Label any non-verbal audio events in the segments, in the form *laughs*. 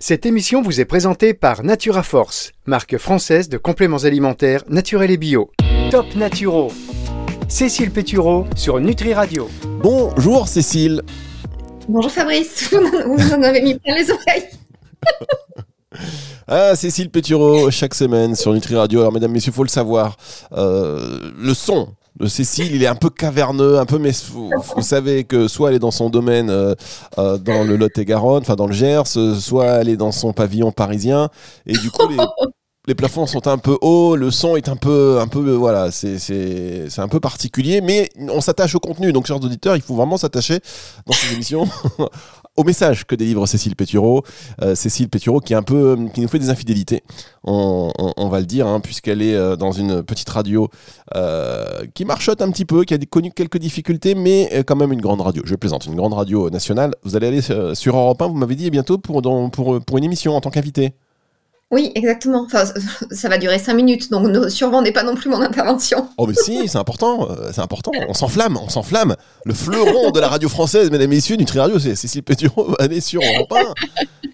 Cette émission vous est présentée par Natura Force, marque française de compléments alimentaires naturels et bio. Top Naturo. Cécile Pétureau sur Nutri Radio. Bonjour Cécile. Bonjour Fabrice, *laughs* vous en avez mis plein les oreilles. *laughs* Ah, Cécile Pétureau, chaque semaine sur Nutri Radio. Alors, mesdames, messieurs, il faut le savoir, euh, le son Cécile, il est un peu caverneux, un peu, mais vous, vous savez que soit elle est dans son domaine euh, euh, dans le Lot-et-Garonne, enfin dans le Gers, soit elle est dans son pavillon parisien, et du coup, les, *laughs* les plafonds sont un peu hauts, le son est un peu, un peu, voilà, c'est, c'est, c'est un peu particulier, mais on s'attache au contenu. Donc, chers auditeurs, il faut vraiment s'attacher dans ces émissions au message que délivre Cécile Pétureau. Euh, Cécile Pétureau peu, qui nous fait des infidélités, on, va le dire, hein, puisqu'elle est euh, dans une petite radio euh, qui marchote un petit peu, qui a connu quelques difficultés, mais euh, quand même une grande radio. Je plaisante, une grande radio nationale. Vous allez aller euh, sur Europe 1, vous m'avez dit bientôt pour, pour une émission en tant qu'invité. Oui, exactement. Enfin, ça va durer cinq minutes, donc ne survendez pas non plus mon intervention. Oh mais si, c'est important, euh, c'est important. On s'enflamme, on s'enflamme. Le fleuron de la radio française, mesdames et messieurs, Nutri Radio, c'est Cécile Pétureau, *laughs* allez sur Europe 1.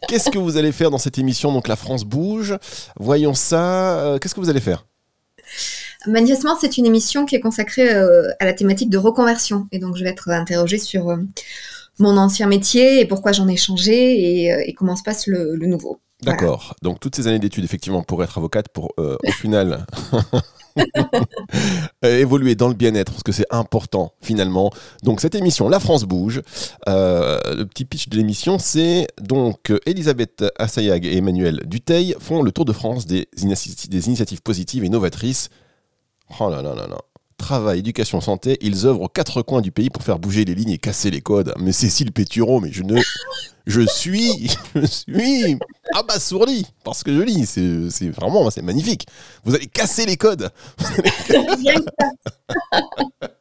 Qu'est-ce que vous allez faire dans cette émission? Donc la France bouge. Voyons ça. Euh, Qu'est-ce que vous allez faire? Manifestement, c'est une émission qui est consacrée euh, à la thématique de reconversion. Et donc, je vais être interrogée sur mon ancien métier et pourquoi j'en ai changé et, et comment se passe le, le nouveau. D'accord. Donc toutes ces années d'études, effectivement, pour être avocate, pour euh, au final *laughs* euh, évoluer dans le bien-être, parce que c'est important finalement. Donc cette émission, La France bouge. Euh, le petit pitch de l'émission, c'est donc Elisabeth Assayag et Emmanuel Duteil font le tour de France des, des initiatives positives et novatrices. Oh là là là là. Travail, éducation, santé, ils œuvrent aux quatre coins du pays pour faire bouger les lignes et casser les codes. Mais Cécile Pétureau, mais je ne. Je suis. *laughs* Je suis abasourdi parce que je lis. C'est c'est vraiment. C'est magnifique. Vous allez casser les codes. *laughs* *laughs*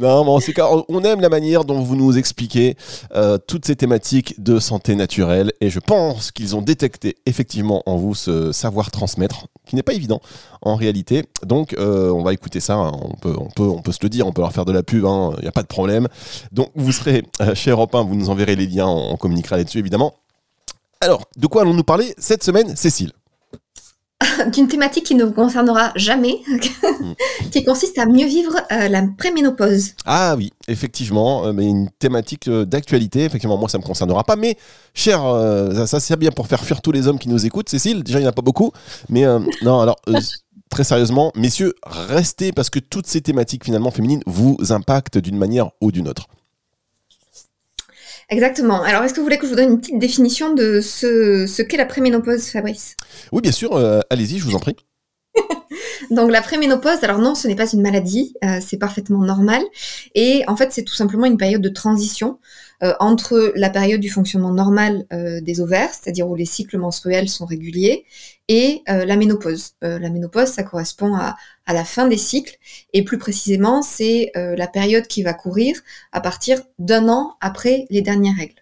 Non, mais en tout cas, on aime la manière dont vous nous expliquez euh, toutes ces thématiques de santé naturelle et je pense qu'ils ont détecté effectivement en vous ce savoir transmettre qui n'est pas évident en réalité. Donc, euh, on va écouter ça. hein. On peut, se le dire. On peut leur faire de la pub. Il n'y a pas de problème. Donc, vous serez euh, chez Europe 1, Vous nous enverrez les liens. On, on communiquera là-dessus évidemment. Alors, de quoi allons-nous parler cette semaine, Cécile? *laughs* D'une thématique qui ne vous concernera jamais, *laughs* qui consiste à mieux vivre euh, la préménopause. Ah oui, effectivement, euh, mais une thématique euh, d'actualité. Effectivement, moi, ça me concernera pas. Mais, cher, ça, ça c'est bien pour faire fuir tous les hommes qui nous écoutent. Cécile, déjà, il n'y en a pas beaucoup. Mais *laughs* non, alors, très sérieusement, messieurs, restez parce que toutes ces thématiques, finalement, féminines, vous impactent d'une manière ou d'une autre. Exactement. Alors, est-ce que vous voulez que je vous donne une petite définition de ce, ce qu'est la préménopause, Fabrice? Oui, bien sûr, euh, allez-y, je vous en prie. *laughs* Donc la préménopause, alors non, ce n'est pas une maladie, euh, c'est parfaitement normal. Et en fait, c'est tout simplement une période de transition euh, entre la période du fonctionnement normal euh, des ovaires, c'est-à-dire où les cycles menstruels sont réguliers, et euh, la ménopause. Euh, la ménopause, ça correspond à, la fin des cycles, et plus précisément, c'est euh, la période qui va courir à partir d'un an après les dernières règles.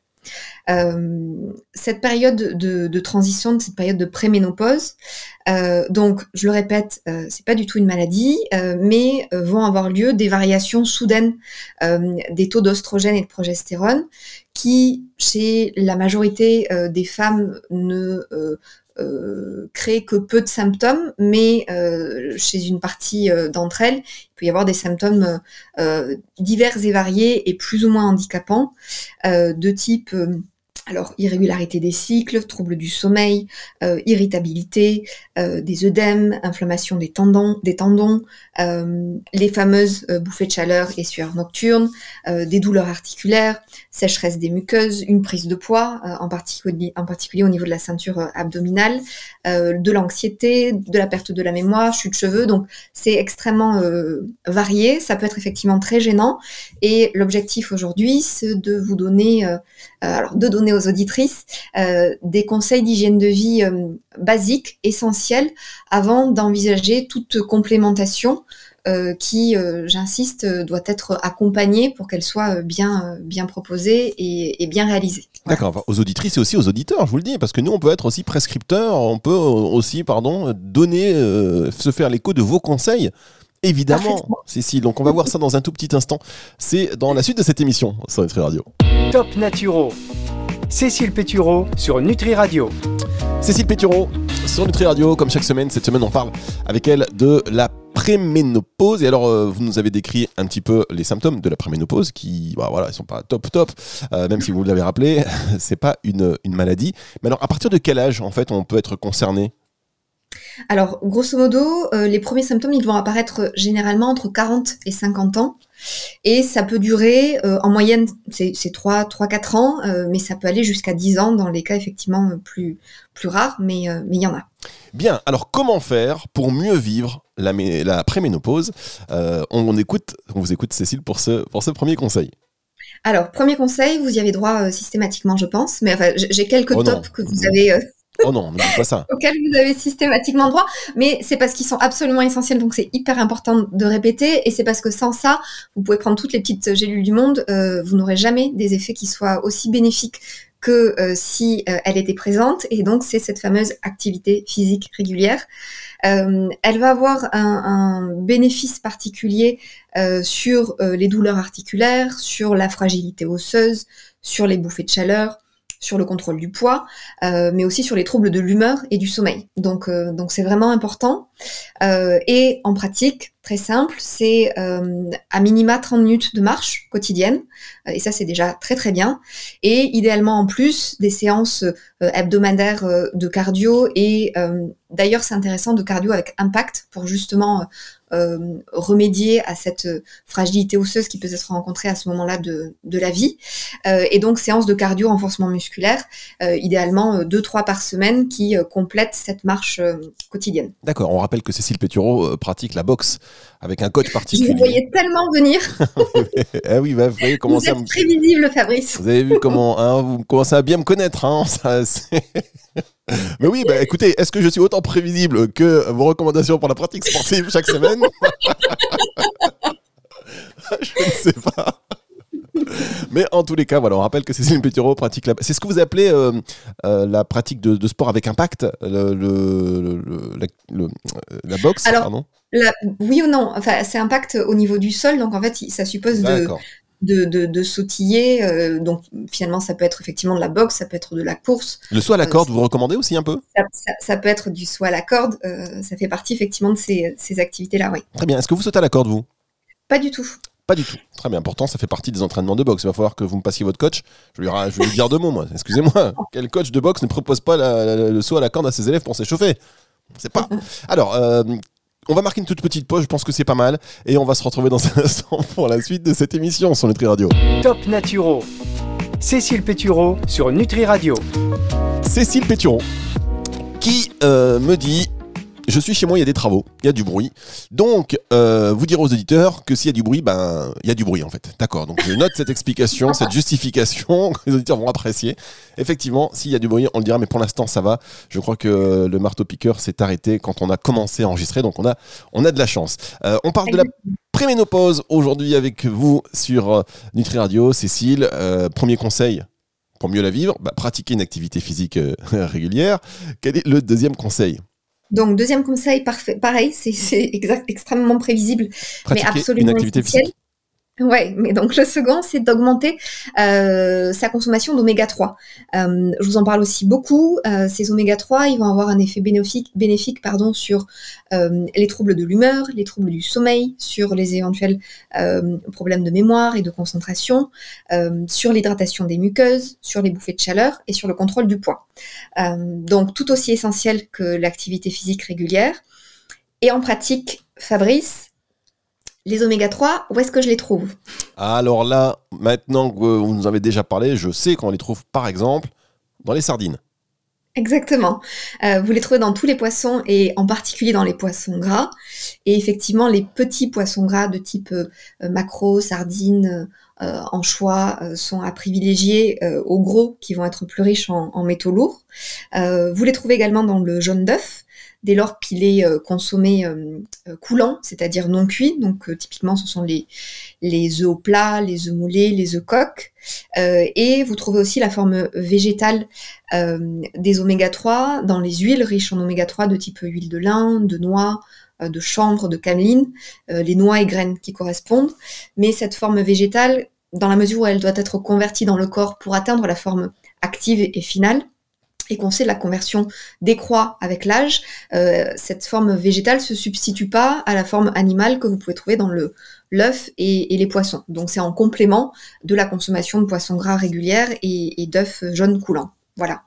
Cette période de, transition, cette période de préménopause, donc, je le répète, c'est pas du tout une maladie, mais vont avoir lieu des variations soudaines des taux d'ostrogène et de progestérone qui, chez la majorité des femmes, ne euh, créent que peu de symptômes, mais euh, chez une partie euh, d'entre elles, il peut y avoir des symptômes divers et variés et plus ou moins handicapants, de type alors irrégularité des cycles, troubles du sommeil, euh, irritabilité, euh, des œdèmes, inflammation des tendons, des euh, les fameuses bouffées de chaleur et sueur nocturne, euh, des douleurs articulaires, sécheresse des muqueuses, une prise de poids, en, particulier, au niveau de la ceinture abdominale, de l'anxiété, de la perte de la mémoire, chute de cheveux. Donc c'est extrêmement varié, ça peut être effectivement très gênant. Et l'objectif aujourd'hui, c'est de vous donner, alors de donner aux auditrices euh, des conseils d'hygiène de vie euh, basiques, essentiels, avant d'envisager toute complémentation euh, qui, euh, j'insiste, doit être accompagnée pour qu'elle soit bien, bien proposée et, et bien réalisée. Voilà. D'accord, enfin, aux auditrices et aussi aux auditeurs, je vous le dis, parce que nous, on peut être aussi prescripteurs, on peut aussi, pardon, donner, euh, se faire l'écho de vos conseils. Évidemment. Cécile. Donc, on va voir ça dans un tout petit instant. C'est dans la suite de cette émission sur Nutri Radio. Top Naturo. Cécile Pétureau sur Nutri Radio. Cécile Pétureau sur Nutri Radio, comme chaque semaine. Cette semaine, on parle avec elle de la préménopause. Et alors, euh, vous nous avez décrit un petit peu les symptômes de la préménopause qui, bah, voilà, ils sont pas top top, euh, même si vous l'avez rappelé, *laughs* c'est pas une, une maladie. Mais alors, à partir de quel âge, en fait, on peut être concerné? Alors, grosso modo, euh, les premiers symptômes, ils vont apparaître généralement entre 40 et 50 ans. Et ça peut durer, euh, en moyenne, c'est 3, 3, 4 ans, euh, mais ça peut aller jusqu'à 10 ans dans les cas effectivement plus, plus rares, mais il y en a. Bien, alors comment faire pour mieux vivre la, la préménopause? On, écoute, on vous écoute Cécile pour ce, pour ce premier conseil. Alors, premier conseil, vous y avez droit systématiquement, je pense, mais enfin, j'ai quelques oh tops que vous avez Oh non, pas ça. auxquels vous avez systématiquement droit, mais c'est parce qu'ils sont absolument essentiels, donc c'est hyper important de répéter, et c'est parce que sans ça, vous pouvez prendre toutes les petites gélules du monde, euh, vous n'aurez jamais des effets qui soient aussi bénéfiques que euh, si euh, elle était présente, et donc c'est cette fameuse activité physique régulière. elle va avoir un bénéfice particulier sur les douleurs articulaires, sur la fragilité osseuse, sur les bouffées de chaleur, sur le contrôle du poids, euh, mais aussi sur les troubles de l'humeur et du sommeil. Donc, euh, donc c'est vraiment important. Euh, et en pratique, très simple, c'est à minima 30 minutes de marche quotidienne, et ça c'est déjà très très bien. Et idéalement en plus des séances hebdomadaires de cardio. Et d'ailleurs c'est intéressant de cardio avec impact pour justement euh, remédier à cette fragilité osseuse qui peut être rencontrée à ce moment-là de, de la vie. Euh, et donc, séance de cardio renforcement musculaire, euh, idéalement deux, trois par semaine, qui complètent cette marche quotidienne. D'accord, on rappelle que Cécile Pétureau pratique la boxe avec un coach particulier. Je vous voyais tellement venir. ah *laughs* oui, bah, vous voyez comment vous êtes prévisible, Fabrice. Vous avez vu comment hein, vous commencez à bien me connaître. Hein, ça, mais oui, bah, écoutez, est-ce que je suis autant prévisible que vos recommandations pour la pratique sportive chaque semaine? *laughs* Je ne sais pas. Mais en tous les cas, voilà, on rappelle que Cécile Pétureau pratique la... C'est ce que vous appelez euh, euh, la pratique de, sport avec impact, le, le, la boxe, pardon? Oui ou non? Enfin, c'est impact au niveau du sol, donc en fait, ça suppose de, de, de, de sautiller. Euh, donc finalement, ça peut être effectivement de la boxe, ça peut être de la course. Le saut à la euh, corde, vous recommandez aussi un peu? Ça, ça, peut être du saut à la corde. Euh, ça fait partie effectivement de ces, ces activités-là, oui. Très bien. Est-ce que vous sautez à la corde, vous? Pas du tout. Pas du tout. Très bien. Pourtant, ça fait partie des entraînements de boxe. Il va falloir que vous me passiez votre coach. Je vais, je vais lui dire deux mots, moi. Excusez-moi. *laughs* Quel coach de boxe ne propose pas le saut à la corde à ses élèves pour s'échauffer? C'est pas. Alors, *laughs* euh, on va marquer une toute petite pause, je pense que c'est pas mal. Et on va se retrouver dans un *laughs* instant pour la suite de cette émission sur Nutri Radio. Top Naturo. Cécile Pétureau sur Nutri Radio. Cécile Pétureau qui euh, me dit je suis chez moi, il y a des travaux, il y a du bruit. Donc, euh, vous dire aux auditeurs que s'il y a du bruit, ben, il y a du bruit en fait. D'accord. Donc, je note cette explication, cette justification *laughs* que les auditeurs vont apprécier. Effectivement, s'il y a du bruit, on le dira, mais pour l'instant, ça va. Je crois que le marteau-piqueur s'est arrêté quand on a commencé à enregistrer, donc on a, on a de la chance. Euh, on parle de la préménopause aujourd'hui avec vous sur euh, Nutri Radio. Cécile, premier conseil pour mieux la vivre, bah, pratiquer une activité physique *laughs* régulière. Quel est le deuxième conseil? Donc, deuxième conseil, parfait, pareil, c'est extrêmement prévisible, mais absolument une activité physique. Ouais, mais donc le second, c'est d'augmenter euh, sa consommation d'oméga 3. Euh, je vous en parle aussi beaucoup. Euh, ces oméga 3, ils vont avoir un effet bénéfique, bénéfique pardon, sur euh, les troubles de l'humeur, les troubles du sommeil, sur les éventuels euh, problèmes de mémoire et de concentration, euh, sur l'hydratation des muqueuses, sur les bouffées de chaleur et sur le contrôle du poids. donc tout aussi essentiel que l'activité physique régulière. Et en pratique, Fabrice, les oméga 3, où est-ce que je les trouve? Alors là, maintenant que vous nous avez déjà parlé, je sais qu'on les trouve par exemple dans les sardines. Exactement. Euh, vous les trouvez dans tous les poissons et en particulier dans les poissons gras. Et effectivement, les petits poissons gras de type euh, macro, sardines, euh, anchois sont à privilégier aux gros qui vont être plus riches en, en métaux lourds. vous les trouvez également dans le jaune d'œuf dès lors qu'il est euh, consommé euh, euh, coulant, c'est-à-dire non cuit. Donc typiquement, ce sont les, œufs au plat, les œufs moulés, les œufs coques. et vous trouvez aussi la forme végétale des oméga 3 dans les huiles riches en oméga 3 de type huile de lin, de noix, de chanvre, de cameline, les noix et graines qui correspondent. Mais cette forme végétale, dans la mesure où elle doit être convertie dans le corps pour atteindre la forme active et finale et qu'on sait la conversion décroît avec l'âge, euh, cette forme végétale se substitue pas à la forme animale que vous pouvez trouver dans le l'œuf et, les poissons. Donc c'est en complément de la consommation de poissons gras régulière et, et d'œufs jaunes coulants. Voilà.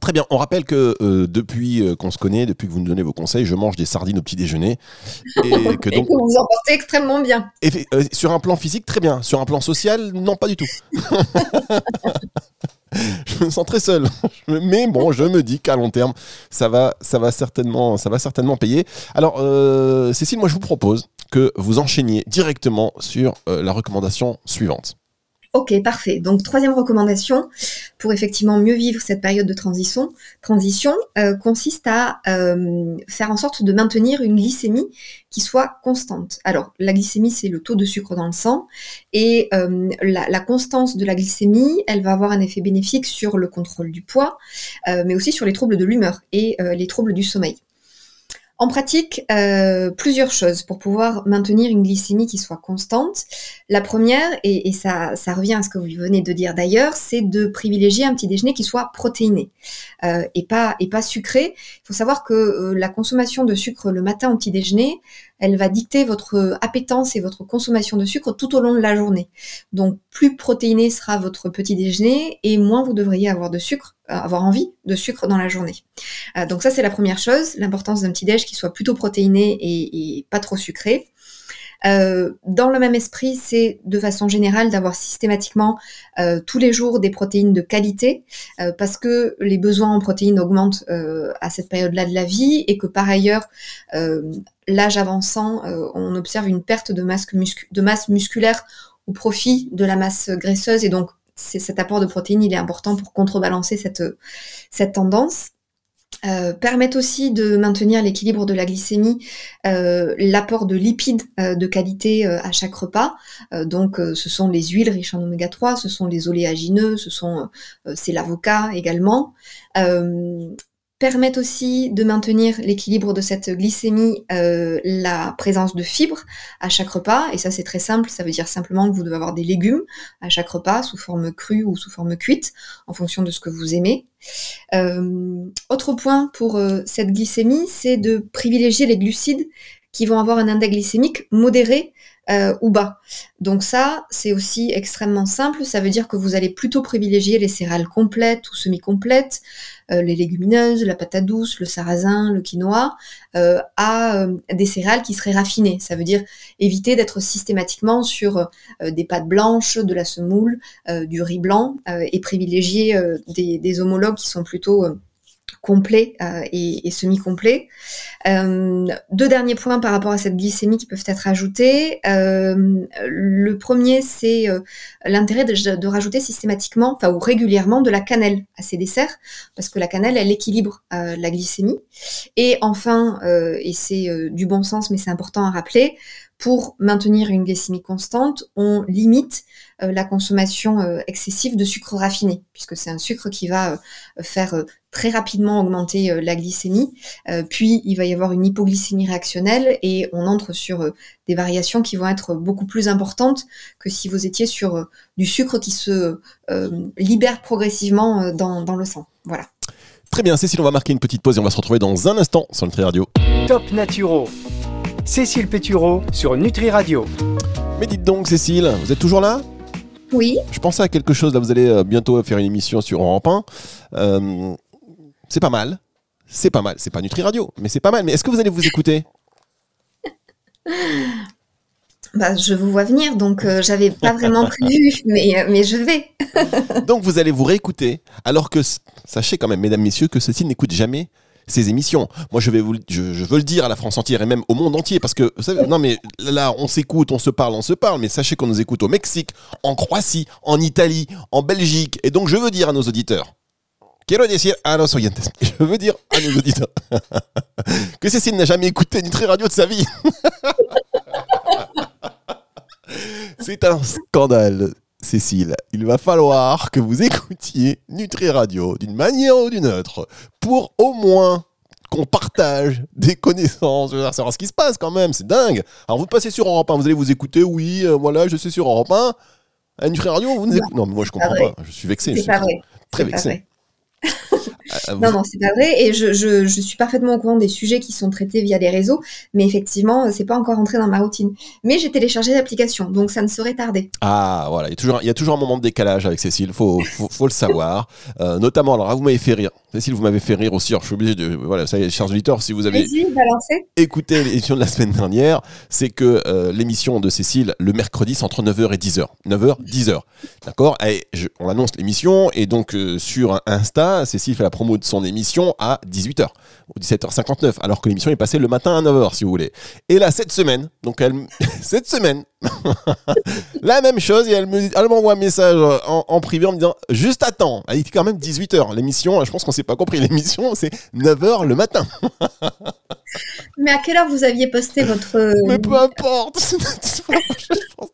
Très bien. On rappelle que euh, depuis euh, qu'on se connaît, depuis que vous nous donnez vos conseils, je mange des sardines au petit déjeuner. *laughs* Et que donc. vous en portez extrêmement bien. Et, euh, sur un plan physique, très bien. Sur un plan social, non, pas du tout. *laughs* *laughs* je me sens très seul. *laughs* Mais bon, je me dis qu'à long terme, ça va, ça va certainement, ça va certainement payer. Alors, Cécile, moi, je vous propose que vous enchaîniez directement sur la recommandation suivante. Ok, parfait. Donc troisième recommandation pour effectivement mieux vivre cette période de transition, transition euh, consiste à euh, faire en sorte de maintenir une glycémie qui soit constante. Alors la glycémie c'est le taux de sucre dans le sang et euh, la, la, constance de la glycémie, elle va avoir un effet bénéfique sur le contrôle du poids, mais aussi sur les troubles de l'humeur et les troubles du sommeil. En pratique, euh, plusieurs choses pour pouvoir maintenir une glycémie qui soit constante. La première, et, ça, ça, revient à ce que vous venez de dire d'ailleurs, c'est de privilégier un petit déjeuner qui soit protéiné euh, et, pas, et pas sucré. Il faut savoir que euh, la consommation de sucre le matin au petit déjeuner, elle va dicter votre appétence et votre consommation de sucre tout au long de la journée. Donc plus protéiné sera votre petit déjeuner et moins vous devriez avoir de sucre, euh, avoir envie de sucre dans la journée. Euh, donc ça c'est la première chose, l'importance d'un petit déj qui soit plutôt protéiné et, pas trop sucré. Euh, dans le même esprit, c'est de façon générale d'avoir systématiquement tous les jours des protéines de qualité, parce que les besoins en protéines augmentent à cette période-là de la vie et que par ailleurs, l'âge avançant, on observe une perte de masse, de masse musculaire au profit de la masse graisseuse et donc cet apport de protéines, il est important pour contrebalancer cette, cette tendance. Euh, permettent aussi de maintenir l'équilibre de la glycémie, euh, l'apport de lipides euh, de qualité à chaque repas. donc, ce sont les huiles riches en oméga 3, ce sont les oléagineux, ce sont c'est l'avocat également permettent aussi de maintenir l'équilibre de cette glycémie, euh, la présence de fibres à chaque repas. Et ça, c'est très simple. Ça veut dire simplement que vous devez avoir des légumes à chaque repas, sous forme crue ou sous forme cuite, en fonction de ce que vous aimez. Euh, autre point pour euh, cette glycémie, c'est de privilégier les glucides qui vont avoir un index glycémique modéré euh, ou bas. Donc ça, c'est aussi extrêmement simple. Ça veut dire que vous allez plutôt privilégier les céréales complètes ou semi-complètes, euh, les légumineuses, la patate douce, le sarrasin, le quinoa, euh, à des céréales qui seraient raffinées. Ça veut dire éviter d'être systématiquement sur des pâtes blanches, de la semoule, du riz blanc, et privilégier des, des, homologues qui sont plutôt complet euh, et, semi-complet. Euh, deux derniers points par rapport à cette glycémie qui peuvent être ajoutés. Euh, le premier, c'est l'intérêt de, rajouter systématiquement, enfin ou régulièrement, de la cannelle à ces desserts, parce que la cannelle, elle équilibre la glycémie. Et enfin, et c'est du bon sens, mais c'est important à rappeler, pour maintenir une glycémie constante, on limite euh, la consommation euh, excessive de sucre raffiné, puisque c'est un sucre qui va euh, faire très rapidement augmenter la glycémie, puis il va y avoir une hypoglycémie réactionnelle et on entre sur des variations qui vont être beaucoup plus importantes que si vous étiez sur du sucre qui se libère progressivement dans, dans le sang. Voilà. Très bien, Cécile, on va marquer une petite pause et on va se retrouver dans un instant sur Nutri Radio. Top Naturo. Cécile Pétureau sur Nutri Radio. Mais dites donc, Cécile, vous êtes toujours là? Oui. Je pensais à quelque chose, là vous allez euh, bientôt faire une émission sur 1. Euh, c'est pas mal. C'est pas mal. C'est pas Nutri Radio, mais c'est pas mal. Mais est-ce que vous allez vous écouter? Bah, je vous vois venir, donc euh, j'avais pas vraiment *laughs* prévu, mais, mais je vais. donc vous allez vous réécouter, alors que sachez quand même, mesdames, messieurs, que ceci n'écoute jamais ces émissions. Moi, je vais vous, je, veux le dire à la France entière et même au monde entier parce que, vous savez, non mais là, on s'écoute, on se parle, on se parle, mais sachez qu'on nous écoute au Mexique, en Croatie, en Italie, en Belgique. Et donc, je veux dire à nos auditeurs, quiero decir a los *laughs* je veux dire à nos auditeurs *laughs* que Cécile n'a jamais écouté Nutri Radio de sa vie. *laughs* C'est un scandale. Cécile, il va falloir que vous écoutiez Nutri Radio d'une manière ou d'une autre pour au moins qu'on partage des connaissances, savoir ce qui se passe quand même, c'est dingue. Alors vous passez sur Europe 1, vous allez vous écouter, oui, euh, voilà, je suis sur Europe 1. Nutri Radio, vous nous écoutez. Non, mais moi je comprends pas, je suis vexé. Très vexé. *laughs* Ah, vous- Non, non, c'est pas vrai. Et je, je, je suis parfaitement au courant des sujets qui sont traités via les réseaux, mais effectivement, c'est pas encore entré dans ma routine. Mais j'ai téléchargé l'application, donc ça ne saurait tarder. Ah voilà, il y, a toujours, il y a toujours un moment de décalage avec Cécile, faut, faut, faut le savoir. Euh, notamment, alors là, vous m'avez fait rire. Cécile, vous m'avez fait rire aussi. Alors je suis obligé de. Voilà, ça y est, chers auditeurs, si vous avez écouté l'émission de la semaine dernière, c'est que euh, l'émission de Cécile, le mercredi, c'est entre 9h et 10h. 9h, 10h. D'accord? On annonce l'émission, et donc euh, sur Insta, Cécile fait la promo de son émission à 18h, ou 17h59, alors que l'émission est passée le matin à 9h, si vous voulez. Et là, cette semaine, donc elle, *laughs* cette semaine, *laughs* la même chose, et elle me- elle m'envoie un message en, en privé en me disant Juste attends, il était quand même 18h. L'émission, je pense qu'on s'est pas compris, l'émission, c'est 9h le matin. Mais à quelle heure vous aviez posté votre. euh, Mais peu importe. *laughs*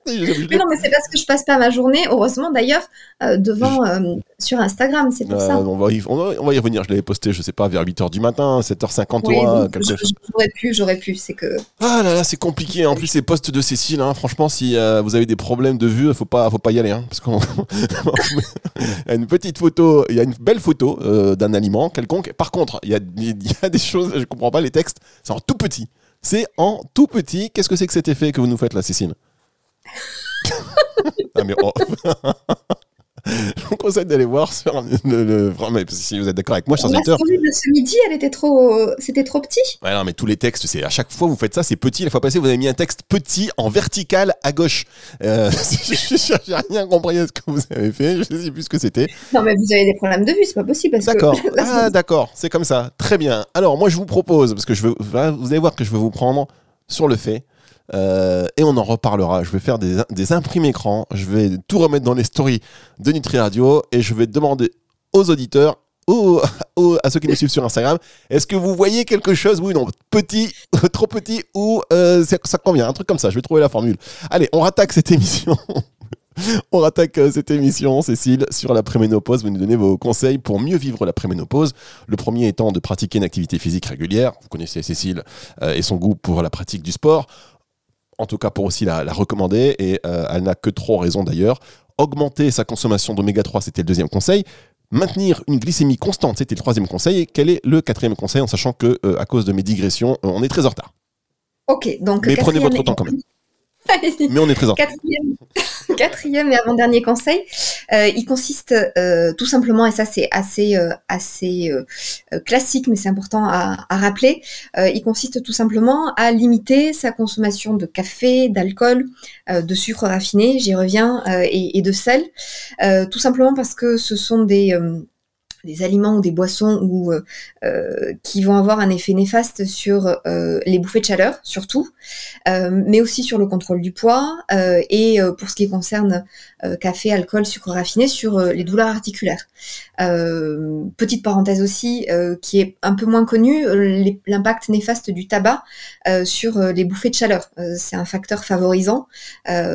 Mais non, mais c'est parce que je passe pas ma journée, heureusement d'ailleurs, euh, devant euh, sur Instagram, c'est pour Euh, ça. on, va y, on, va, on va y revenir. Je l'avais posté, je sais pas, vers 8h du matin, 7h53, Oui, donc, quelque je- chose. j'aurais pu, j'aurais pu. C'est que Ah là là, c'est compliqué. En plus, ces postes de Cécile, hein, franchement, si euh, vous avez des problèmes de vue, faut pas, faut pas y aller, hein, parce qu'on *laughs* il y a une petite photo, il y a une belle photo d'un aliment quelconque. Par contre, il y a, il y a des choses, je comprends pas les textes. C'est en tout petit. C'est en tout petit. Qu'est-ce que c'est que cet effet que vous nous faites là, Cécile? Ah mais oh. *laughs* Je vous conseille d'aller voir sur le, le- vraiment, si vous êtes d'accord avec moi, chers auditeurs. de ce midi, elle était trop, c'était trop petit. Ouais, non, mais tous les textes, c'est à chaque fois vous faites ça, c'est petit. La fois passée, vous avez mis un texte petit en vertical à gauche. Euh, *laughs* J'ai rien compris à ce que vous avez fait. Je sais plus ce que c'était. Non, mais vous avez des problèmes de vue, c'est pas possible. que- D'accord. *laughs* Ah, d'accord. C'est comme ça. Très bien. Alors, moi, je vous propose, parce que je veux, vous allez voir que je veux vous prendre sur le fait. Euh, et on en reparlera. Je vais faire des, des imprimes écran. Je vais tout remettre dans les stories de Nutri Radio et je vais demander aux auditeurs aux- *laughs* à ceux qui nous suivent sur Instagram, est-ce que vous voyez quelque chose? Oui, non, petit, *laughs* trop petit ou euh, ça, ça convient, un truc comme ça. Je vais trouver la formule. Allez, on rattaque cette émission. *laughs* On rattaque euh, cette émission, Cécile, sur la préménopause. Vous nous donnez vos conseils pour mieux vivre la préménopause. Le premier étant de pratiquer une activité physique régulière. Vous connaissez Cécile et son goût pour la pratique du sport. En tout cas, pour aussi la, la recommander. Et euh, elle n'a que trop raison d'ailleurs. Augmenter sa consommation d'oméga 3, c'était le deuxième conseil. Maintenir une glycémie constante, c'était le troisième conseil. Et quel est le quatrième conseil en sachant que, euh, à cause de mes digressions, euh, on est très en retard. Ok, donc. Mais prenez votre temps quand même. Mais on est retard. Quatrième, *laughs* quatrième et avant-dernier conseil, euh, il consiste euh, tout simplement, et ça c'est assez, euh, assez classique, mais c'est important à, à rappeler, euh, il consiste tout simplement à limiter sa consommation de café, d'alcool, euh, de sucre raffiné, j'y reviens, euh, et, et de sel, euh, tout simplement parce que ce sont des... des aliments ou des boissons ou euh, euh, qui vont avoir un effet néfaste sur euh, les bouffées de chaleur surtout, mais aussi sur le contrôle du poids et pour ce qui concerne café, alcool, sucre raffiné, sur les douleurs articulaires. Euh, petite parenthèse aussi euh, qui est un peu moins connue, euh, l'impact néfaste du tabac euh, sur les bouffées de chaleur. C'est un facteur favorisant.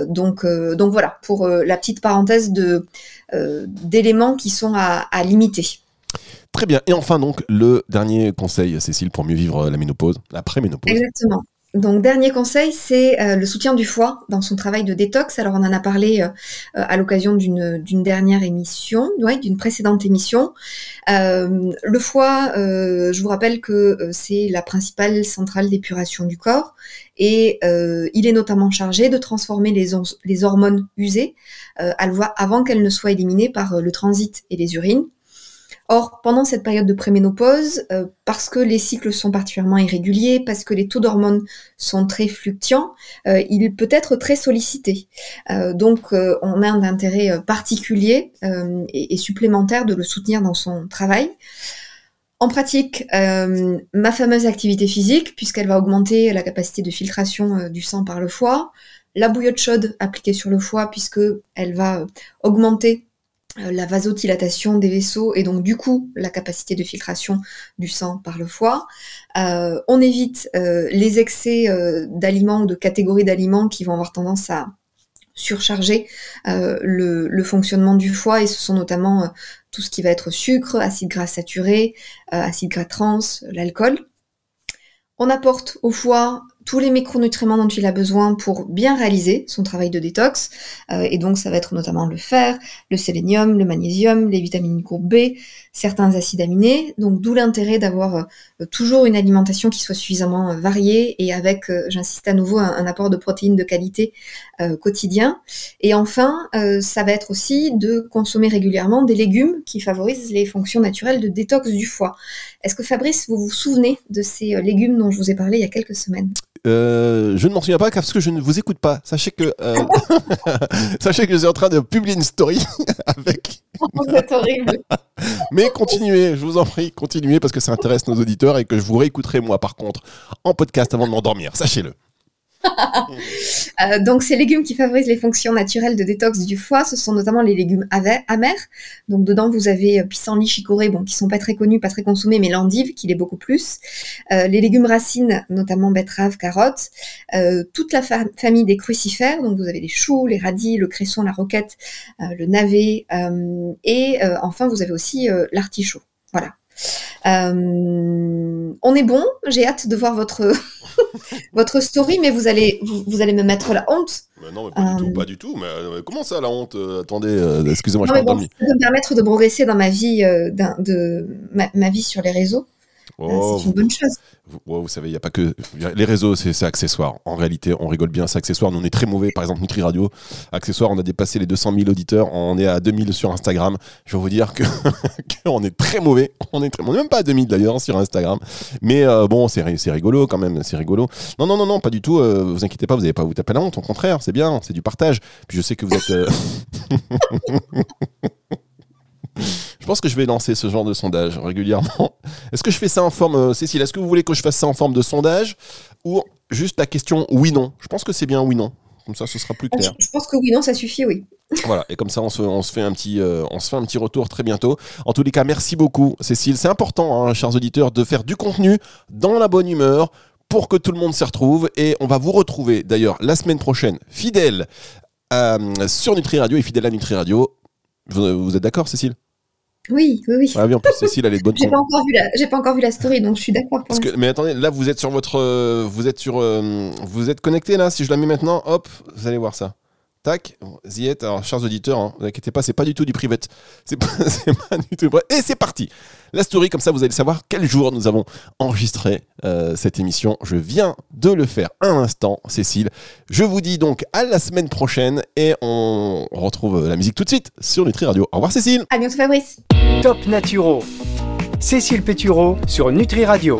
Donc, donc voilà pour la petite parenthèse de d'éléments qui sont à, à limiter. Très bien. Et enfin, donc, le dernier conseil, Cécile, pour mieux vivre la ménopause, la préménopause. Exactement. Donc dernier conseil, c'est euh, le soutien du foie dans son travail de détox. Alors on en a parlé euh, euh, à l'occasion d'une dernière émission, d'une précédente émission. Le foie, je vous rappelle que c'est la principale centrale d'épuration du corps et il est notamment chargé de transformer les, les hormones usées avant qu'elles ne soient éliminées par le transit et les urines. Or, pendant cette période de préménopause, euh, parce que les cycles sont particulièrement irréguliers, parce que les taux d'hormones sont très fluctuants, euh, il peut être très sollicité. Euh, donc, euh, on a un intérêt euh, particulier euh, et, et supplémentaire de le soutenir dans son travail. En pratique, ma fameuse activité physique, puisqu'elle va augmenter la capacité de filtration du sang par le foie, la bouillotte chaude appliquée sur le foie, puisque elle va augmenter la vasodilatation des vaisseaux et donc du coup la capacité de filtration du sang par le foie. Euh, on évite euh, les excès euh, d'aliments ou de catégories d'aliments qui vont avoir tendance à surcharger euh, le, le fonctionnement du foie et ce sont notamment euh, tout ce qui va être sucre, acide gras saturé, euh, acide gras trans, l'alcool. On apporte au foie tous les micronutriments dont il a besoin pour bien réaliser son travail de détox. Euh, et donc ça va être notamment le fer, le sélénium, le magnésium, les vitamines groupe B, certains acides aminés. Donc d'où l'intérêt d'avoir euh, toujours une alimentation qui soit suffisamment variée et avec, j'insiste à nouveau, un, apport de protéines de qualité quotidien. Et enfin, ça va être aussi de consommer régulièrement des légumes qui favorisent les fonctions naturelles de détox du foie. Est-ce que Fabrice, vous vous souvenez de ces légumes dont je vous ai parlé il y a quelques semaines? Euh, je ne m'en souviens pas parce que je ne vous écoute pas. Sachez que, euh, *laughs* *laughs* sachez que je suis en train de publier une story *laughs* avec. C'est horrible. Mais continuez, je vous en prie, continuez parce que ça intéresse nos auditeurs et que je vous réécouterai moi par contre en podcast avant de m'endormir. Sachez-le. *laughs* Euh, donc ces légumes qui favorisent les fonctions naturelles de détox du foie, ce sont notamment les légumes amers. Donc dedans vous avez euh, pissenlit, chicorée, bon qui sont pas très connus, pas très consommés, mais l'endive qui l'est beaucoup plus. Euh, les légumes racines, notamment betteraves, carottes. toute la famille des crucifères, donc vous avez les choux, les radis, le cresson, la roquette, le navet, et enfin vous avez aussi l'artichaut. Voilà. Euh, on est bon. J'ai hâte de voir votre *laughs* votre story, mais vous allez vous, allez me mettre la honte. non, pas, du tout, pas, du tout, Mais euh, comment ça, la honte euh, Attendez, excusez-moi, je suis bon, Ça me permettre de progresser dans ma vie, de ma, vie sur les réseaux. Oh, c'est une bonne chose. Vous, savez, il n'y a pas que. Les réseaux, c'est accessoire. En réalité, on rigole bien, c'est accessoire. Nous, on est très mauvais. Par exemple, Nutri Radio, accessoire, on a dépassé les 200 000 auditeurs. On est à 2000 sur Instagram. Je vais vous dire que *laughs* qu'on est très mauvais. On est, très... on est même pas à 2000 d'ailleurs sur Instagram. Mais euh, bon, c'est rigolo quand même. C'est rigolo. Non, non, non, non, pas du tout. Euh, vous inquiétez pas, vous n'allez pas vous taper la honte. Au contraire, c'est bien. C'est du partage. Puis je sais que vous êtes. Euh, *laughs* *laughs* pense que je vais lancer ce genre de sondage régulièrement. *laughs* Est-ce que je fais ça en forme, euh, Cécile, est-ce que vous voulez que je fasse ça en forme de sondage ou juste la question oui-non Je pense que c'est bien oui-non. Comme ça, ce sera plus clair. Je pense que oui-non, ça suffit, oui. *laughs* Voilà, et comme ça, on se, fait un petit, euh, on se fait un petit retour très bientôt. En tous les cas, merci beaucoup, Cécile. C'est important, hein, chers auditeurs, de faire du contenu dans la bonne humeur pour que tout le monde s'y retrouve. Et on va vous retrouver d'ailleurs la semaine prochaine, fidèle euh, sur Nutri Radio et fidèle à Nutri Radio. vous êtes d'accord, Cécile? Oui, oui, oui. Ah oui, en plus, Cécile, elle est bonne. *laughs* j'ai pas encore vu la, j'ai pas encore vu la story, donc je suis d'accord. mais attendez, là, vous êtes sur votre, euh, vous êtes sur, euh, vous êtes connecté là. Si je la mets maintenant, hop, vous allez voir ça. Tac, Ziet, alors chers auditeurs, ne hein, vous inquiétez pas, c'est pas du tout du private. C'est pas, *laughs* pas, du tout. Et c'est parti La story, comme ça vous allez savoir quel jour nous avons enregistré euh, cette émission. Je viens de le faire un instant, Cécile. Je vous dis donc à la semaine prochaine et on retrouve la musique tout de suite sur Nutri Radio. Au revoir Cécile À bientôt Fabrice Top Naturo Cécile Pétureau sur Nutri Radio.